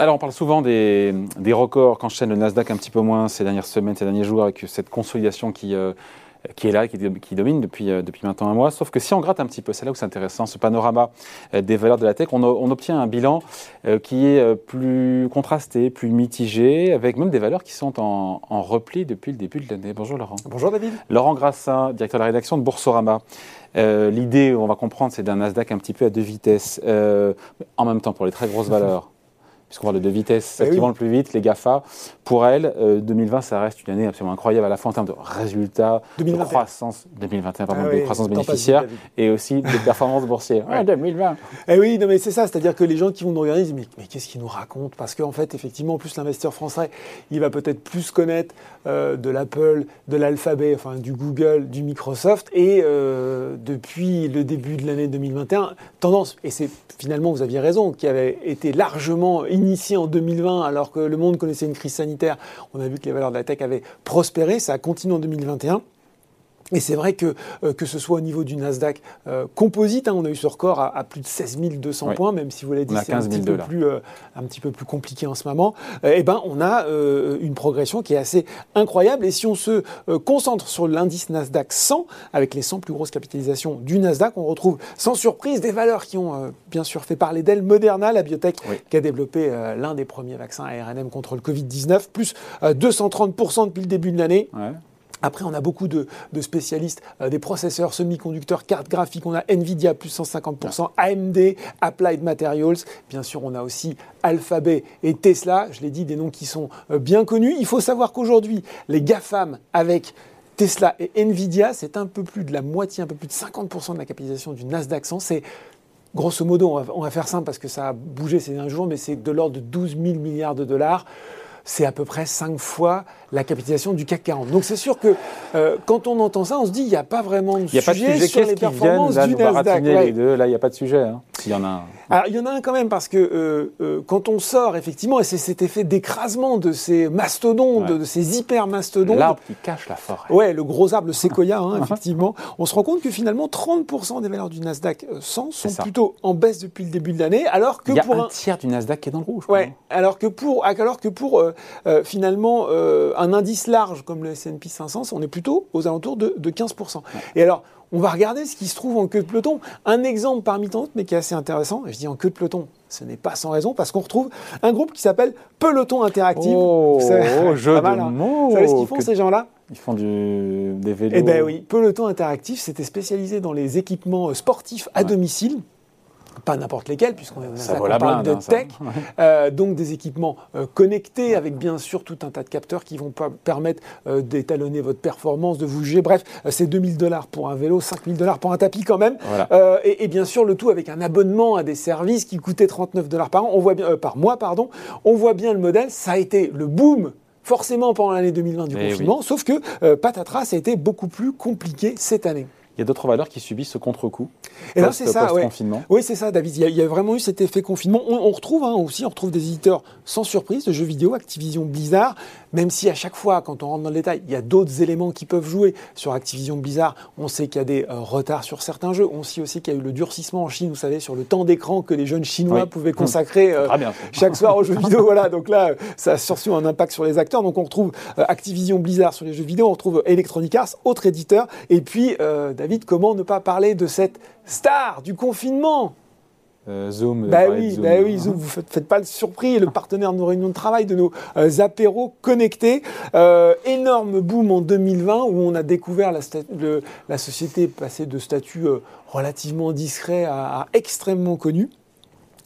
Alors, on parle souvent des, des records qu'enchaîne le Nasdaq un petit peu moins ces dernières semaines, ces derniers jours, avec cette consolidation qui, euh, qui est là, qui, qui domine depuis, euh, depuis maintenant un mois. Sauf que si on gratte un petit peu, c'est là où c'est intéressant, ce panorama euh, des valeurs de la tech, on, obtient un bilan qui est plus contrasté, plus mitigé, avec même des valeurs qui sont en, en repli depuis le début de l'année. Bonjour Laurent. Bonjour David. Laurent Grassin, directeur de la rédaction de Boursorama. L'idée, on va comprendre, c'est d'un Nasdaq un petit peu à deux vitesses, en même temps pour les très grosses valeurs. Puisqu'on parle de deux vitesses, celles Eh qui vont le plus vite, les GAFA. Pour elles, euh, 2020, ça reste une année absolument incroyable à la fois en termes de résultats, 2021. de croissance, 2021, pardon, Ah de oui, croissance passe bénéficiaire et aussi de performances boursières. Ouais. Ah, 2020. Eh oui, non mais c'est ça, c'est-à-dire que les gens qui vont nous regarder disent mais, mais qu'est-ce qu'ils nous racontent? Parce qu'en fait, effectivement, en plus l'investisseur français, il va peut-être plus connaître euh, de l'Apple, de l'Alphabet, enfin du Google, du Microsoft, et euh, depuis le début de l'année 2021, tendance, et c'est finalement, vous aviez raison, qui avait été largement initié en 2020 alors que le monde connaissait une crise sanitaire, on a vu que les valeurs de la tech avaient prospéré, ça a continué en 2021. Et c'est vrai que, euh, que ce soit au niveau du Nasdaq euh, composite, hein, on a eu ce record à, à plus de 16 200 Ouais. points, même si vous l'avez dit, c'est un 15 000 petit, peu plus, euh, un petit peu plus compliqué en ce moment. Eh ben, on a une progression qui est assez incroyable. Et si on se concentre sur l'indice Nasdaq 100, avec les 100 plus grosses capitalisations du Nasdaq, on retrouve sans surprise des valeurs qui ont bien sûr fait parler d'elles. Moderna, la biotech, Oui. qui a développé l'un des premiers vaccins ARNM contre le Covid-19, plus euh, 230% depuis le début de l'année. Ouais. Après, on a beaucoup de, spécialistes euh, des processeurs, semi-conducteurs, cartes graphiques. On a Nvidia plus 150%, AMD, Applied Materials. Bien sûr, on a aussi Alphabet et Tesla. Je l'ai dit, des noms qui sont euh, bien connus. Il faut savoir qu'aujourd'hui, les GAFAM avec Tesla et Nvidia, c'est un peu plus de la moitié, un peu plus de 50% de la capitalisation du Nasdaq 100. C'est grosso modo, on va, on va faire simple parce que ça a bougé ces derniers jours, mais c'est de l'ordre de 12 000 milliards de dollars. C'est à peu près 5 fois la capitalisation du CAC 40. Donc c'est sûr que euh, quand on entend ça, on se dit il n'y a pas vraiment de Il n'y a pas de sujet sujet. sur les qui viennent performances là du Nasdaq. baratiner ouais. les deux Là, il n'y a pas de sujet. hein. S'il y en a un. Alors, il y en a un quand même parce que euh, euh, quand on sort, effectivement, et c'est cet effet d'écrasement de ces mastodontes, Ouais. de ces hyper mastodontes. L'arbre qui cache la forêt. Ouais, le gros arbre, le séquoia, hein, effectivement. On se rend compte que finalement, 30% des valeurs du Nasdaq euh, 100 sont ça. plutôt en baisse depuis le début de l'année, alors que Il y a pour un un, tiers du Nasdaq qui est dans le rouge. Ouais, alors que pour, alors que pour euh, euh, finalement euh, un indice large comme le S&P 500, on est plutôt aux alentours de, de 15%. Et alors, on va regarder ce qui se trouve en queue de peloton. Un exemple parmi tant d'autres, mais qui est assez intéressant, et je dis en queue de peloton, ce n'est pas sans raison, parce qu'on retrouve un groupe qui s'appelle Peloton Interactive. Oh, oh, jeu pas de mal, hein. mots. Vous savez ce qu'ils font que- ces gens-là Ils font du, des vélos. eh bien oui, Peloton Interactif, c'était spécialisé dans les équipements sportifs à Ouais. domicile. Pas n'importe lesquels, puisqu'on parle blinde, de hein, tech. Euh, donc des équipements euh, connectés avec bien sûr tout un tas de capteurs qui vont permettre euh, d'étalonner votre performance, de vous juger. Bref, c'est 2000 dollars pour un vélo, 5000 dollars pour un tapis quand même. Voilà. Et, et bien sûr le tout avec un abonnement à des services qui coûtaient 39 dollars par an. On voit bien par mois, pardon. On voit bien le modèle. Ça a été le boom. Forcément pendant l'année 2020 du Eh confinement, sauf que patatras, ça a été beaucoup plus compliqué cette année. Il y a d'autres valeurs qui subissent ce contre-coup. Et là, post- c'est ça, ouais. Oui, c'est ça, David. Il y, a, il y a vraiment eu cet effet confinement. On, on retrouve hein, aussi, on retrouve des éditeurs sans surprise de jeux vidéo, Activision Blizzard, même si à chaque fois, quand on rentre dans le détail, il y a d'autres éléments qui peuvent jouer. Sur Activision Blizzard, on sait qu'il y a des euh, retards sur certains jeux. On sait aussi qu'il y a eu le durcissement en Chine, vous savez, sur le temps d'écran que les jeunes Chinois Oui. pouvaient consacrer. euh, bien. chaque soir aux jeux vidéo. Voilà, donc là, ça a surtout un impact sur les acteurs. Donc on retrouve euh, Activision Blizzard sur les jeux vidéo, on retrouve Electronic Arts, autre éditeur. Et puis, euh, David, comment ne pas parler de cette star du confinement? Euh, Zoom. bah parlait de oui, Zoom. bah oui, Zoom, vous faites, faites pas le surpris, le partenaire de nos réunions de travail, de nos euh, apéros connectés. Euh, énorme boom en 2020 où on a découvert la, sta- le- la société passer de statut euh, relativement discret à, à extrêmement connu.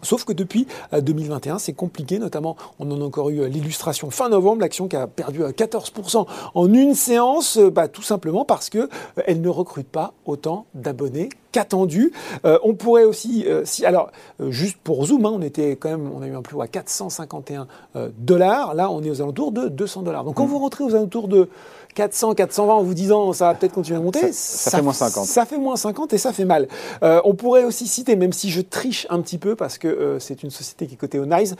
Sauf que depuis euh, 2021, c'est compliqué, notamment on en a encore eu euh, l'illustration fin novembre, l'action qui a perdu euh, 14% en une séance, euh, bah, tout simplement parce que euh, elle ne recrute pas autant d'abonnés qu'attendu. Euh, on pourrait aussi, euh, si, alors euh, juste pour Zoom, hein, on était quand même, on a eu un plus haut à 451 euh, dollars. Là, on est aux alentours de 200 dollars. Donc quand vous rentrez aux alentours de 400, 420 en vous disant ça va peut-être continuer à monter, Ça- ça fait moins 50. Ça fait moins 50 et ça fait mal. On pourrait aussi citer, même si je triche un petit peu parce que c'est une société qui est cotée au NICE,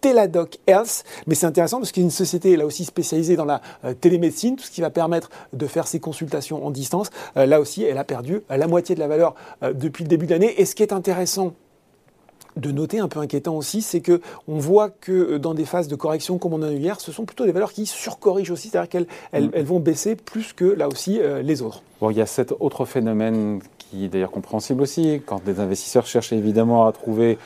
Teladoc Health, mais c'est intéressant parce qu'il y a une société là aussi spécialisée dans la télémédecine, tout ce qui va permettre de faire ses consultations en distance. Là aussi, elle a perdu la moitié de la valeur euh, depuis le début de l'année. Et ce qui est intéressant de noter, un peu inquiétant aussi, c'est que on voit que dans des phases de correction comme on a eu hier, ce sont plutôt des valeurs qui surcorrigent aussi, c'est-à-dire qu'elles elles, elles vont baisser plus que là aussi les autres. Bon, il y a cet autre phénomène qui est d'ailleurs compréhensible aussi, quand des investisseurs cherchent évidemment à trouver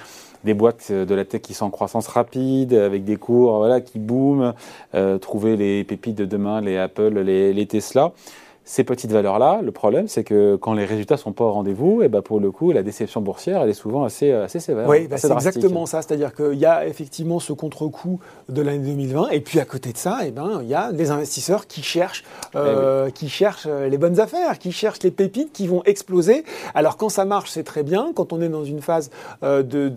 des boîtes de la tech qui sont en croissance rapide, avec des cours voilà, qui booment, euh, trouver les pépites de demain, les Apple, les, les Tesla ces petites valeurs-là, le problème, c'est que quand les résultats sont pas au rendez-vous, et eh ben pour le coup, la déception boursière, elle est souvent assez, assez sévère. Oui, bah c'est exactement ça. C'est-à-dire qu'il y a effectivement ce contre-coup de l'année 2020, et puis à côté de ça, et eh ben, il y a des investisseurs qui cherchent, euh, eh qui cherchent euh, les bonnes affaires, qui cherchent les pépites qui vont exploser. Alors quand ça marche, c'est très bien. Quand on est dans une phase euh, de,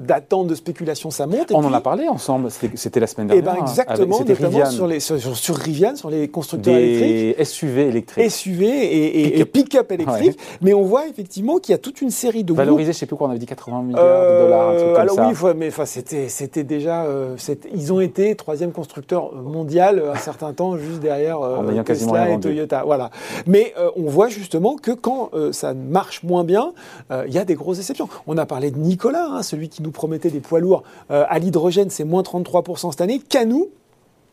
d'attente, de, de, spéculation, ça monte. on en a parlé ensemble, c'était la semaine dernière. Et ben exactement, notamment sur, les, sur, sur, Rivian, sur les constructeurs électriques. SUV électrique. SUV et, pick-up électrique. Mais on voit effectivement qu'il y a toute une série de Valorisé, je ne sais plus quoi, on avait dit 80 milliards de dollars, un truc comme alors ça. oui, mais c'était, c'était déjà. Euh, ils ont été troisième constructeur mondial un certain temps, juste derrière euh, Tesla et Toyota. Voilà. Mais euh, on voit justement que quand ça marche moins bien, il y a des grosses déceptions. On a parlé de Nicolas, hein, celui qui nous promettait des poids lourds à l'hydrogène, c'est moins 33% cette année. Canou,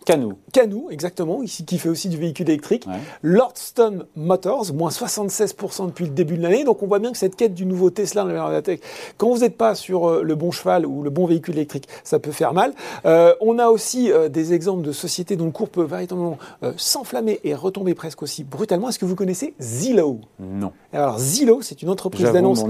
Canou. Canou, exactement, ici qui fait aussi du véhicule électrique. Lordstone Motors, moins 76% depuis le début de l'année. Donc on voit bien que cette quête du nouveau Tesla dans la tech, quand vous n'êtes pas sur euh, le bon cheval ou le bon véhicule électrique, ça peut faire mal. Euh, on a aussi euh, des exemples de sociétés dont le cours peut véritablement s'enflammer et retomber presque aussi brutalement. Est-ce que vous connaissez Zillow? Non. Alors Zillow, c'est une entreprise d'annonce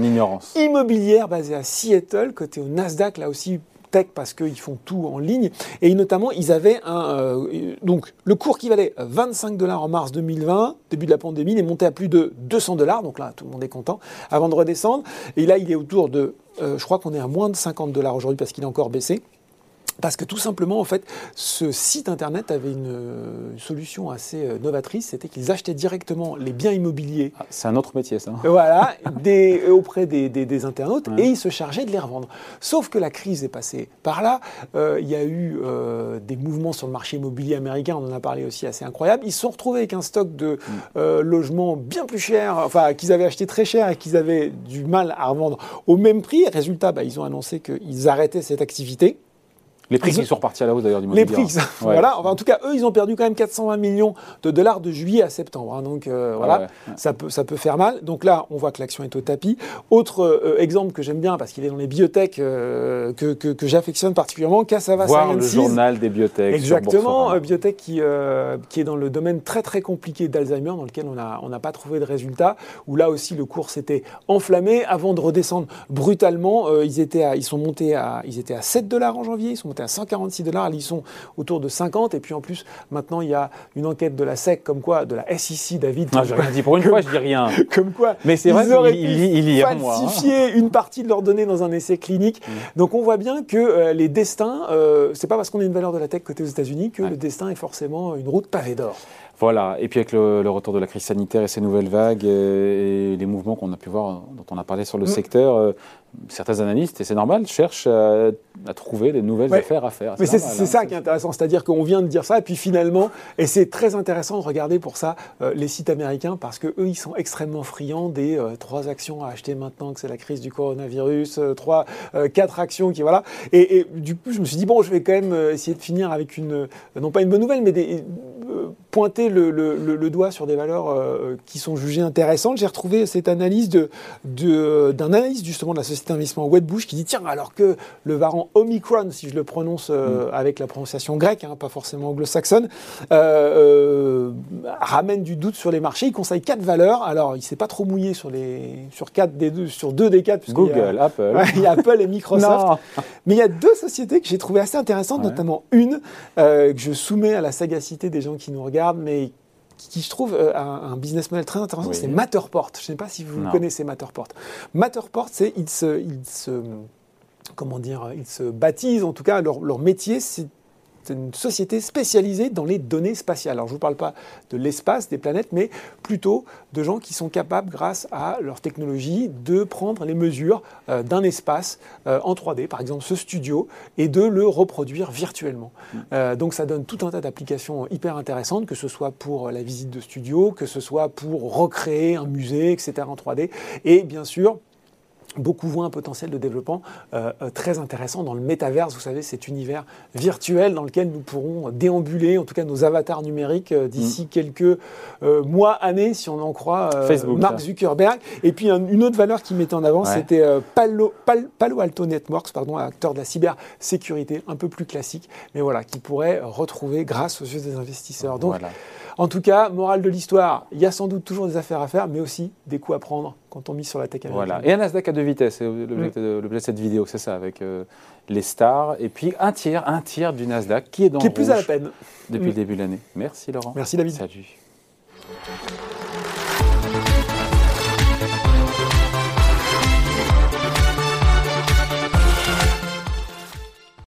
immobilière basée à Seattle, côté au Nasdaq, là aussi parce qu'ils font tout en ligne. Et notamment, ils avaient un. Euh, donc, le cours qui valait 25 dollars en mars 2020, début de la pandémie, il est monté à plus de 200 dollars. Donc là, tout le monde est content avant de redescendre. Et là, il est autour de. Euh, je crois qu'on est à moins de 50 dollars aujourd'hui parce qu'il a encore baissé. Parce que tout simplement, en fait, ce site internet avait une, solution assez euh, novatrice, c'était qu'ils achetaient directement les biens immobiliers. Ah, c'est un autre métier, ça. Voilà, des, euh, auprès des, des, internautes, et ils se chargeaient de les revendre. Sauf que la crise est passée par là. Euh, il y a eu des mouvements sur le marché immobilier américain, on en a parlé aussi assez incroyable. Ils se sont retrouvés avec un stock de mm. logements bien plus cher, enfin, qu'ils avaient acheté très cher et qu'ils avaient du mal à revendre au même prix. Résultat, bah, ils ont annoncé qu'ils arrêtaient cette activité. Les prix qui sont repartis à la hausse d'ailleurs du Les prix, voilà. en tout cas, eux, ils ont perdu quand même 420 millions de dollars de juillet à septembre. Hein. donc euh, voilà, ça peut ça peut faire mal. Donc là, on voit que l'action est au tapis. Autre euh, exemple que j'aime bien parce qu'il est dans les biotech euh, que, que, que j'affectionne particulièrement, Cassava Voir le journal des biotech. Exactement, biotech qui qui est dans le domaine très très compliqué d'Alzheimer, dans lequel on a on n'a pas trouvé de résultats. Où là aussi le cours s'était enflammé avant de redescendre brutalement. ils étaient à, ils sont montés à ils étaient à 7 dollars en janvier. Ils sont à 146 dollars, ils sont autour de 50. Et puis en plus, maintenant, il y a une enquête de la SEC, comme quoi, de la SEC, David. Non, j'ai rien dit. Pour une fois, je dis rien. Comme quoi, mais c'est vrai qu'il y hein. falsifié une partie de leurs données dans un essai clinique. Mm. Donc on voit bien que euh, les destins, euh, c'est pas parce qu'on a une valeur de la tech côté aux États-Unis que le destin est forcément une route pavée d'or. Voilà, et puis avec le, retour de la crise sanitaire et ses nouvelles vagues euh, et, les mouvements qu'on a pu voir, dont on a parlé sur le mm. secteur, certains analystes, et c'est normal, cherchent à, trouver des nouvelles affaires à faire. Mais c'est hein, ça qui est intéressant, c'est-à-dire qu'on vient de dire ça, et puis finalement, et c'est très intéressant de regarder pour ça euh, les sites américains, parce que eux, ils sont extrêmement friands des euh, trois actions à acheter maintenant que c'est la crise du coronavirus, euh, trois, quatre actions qui voilà. Et, du coup, je me suis dit bon, je vais quand même essayer de finir avec une, non pas une bonne nouvelle, mais des, pointer le, le, doigt sur des valeurs qui sont jugées intéressantes. J'ai retrouvé cette analyse de, d'un analyste justement de la société d'investissement Wedbush qui dit tiens alors que le variant Omicron, si je le prononce euh, mm. avec la prononciation grecque, hein, pas forcément anglo-saxonne, euh, euh, ramène du doute sur les marchés. Il conseille quatre valeurs. Alors il s'est pas trop mouillé sur les sur quatre des deux, sur deux des quatre. Google, Apple. il y a Apple et Microsoft. Mais il y a deux sociétés que j'ai trouvées assez intéressantes, notamment une que je soumets à la sagacité des gens qui nous regardent, mais qui, je trouve euh, un, business model très intéressant, c'est Matterport. Je ne sais pas si vous connaissez Matterport. Matterport, c'est ils se, se, comment dire, ils se baptisent, en tout cas leur, leur métier, c'est une société spécialisée dans les données spatiales. Alors je ne vous parle pas de l'espace, des planètes, mais plutôt de gens qui sont capables, grâce à leur technologie, de prendre les mesures euh, d'un espace euh, en 3D, par exemple ce studio, et de le reproduire virtuellement. Mm. Euh, donc ça donne tout un tas d'applications hyper intéressantes, que ce soit pour la visite de studio, que ce soit pour recréer un musée, etc. en 3D. Et bien sûr, beaucoup voient un potentiel de développement euh, euh, très intéressant dans le métaverse. Vous savez, cet univers virtuel dans lequel nous pourrons déambuler, en tout cas nos avatars numériques, euh, d'ici mm. quelques mois, années, si on en croit Mark Zuckerberg. Et puis une autre valeur qui mettait en avant, c'était Palo, Palo, Alto Networks, pardon, acteur de la cybersécurité, un peu plus classique, mais voilà, qui pourrait retrouver grâce aux yeux des investisseurs. Donc, voilà. En tout cas, morale de l'histoire, il y a sans doute toujours des affaires à faire, mais aussi des coups à prendre quand on mise sur la tech Voilà. Et un Nasdaq à deux vitesses, c'est l'objet de, cette vidéo, c'est ça, avec euh, les stars. Et puis un tiers, un tiers du Nasdaq qui est dans Qui est plus à la peine. Depuis le début de l'année. Merci Laurent. Merci David. Salut.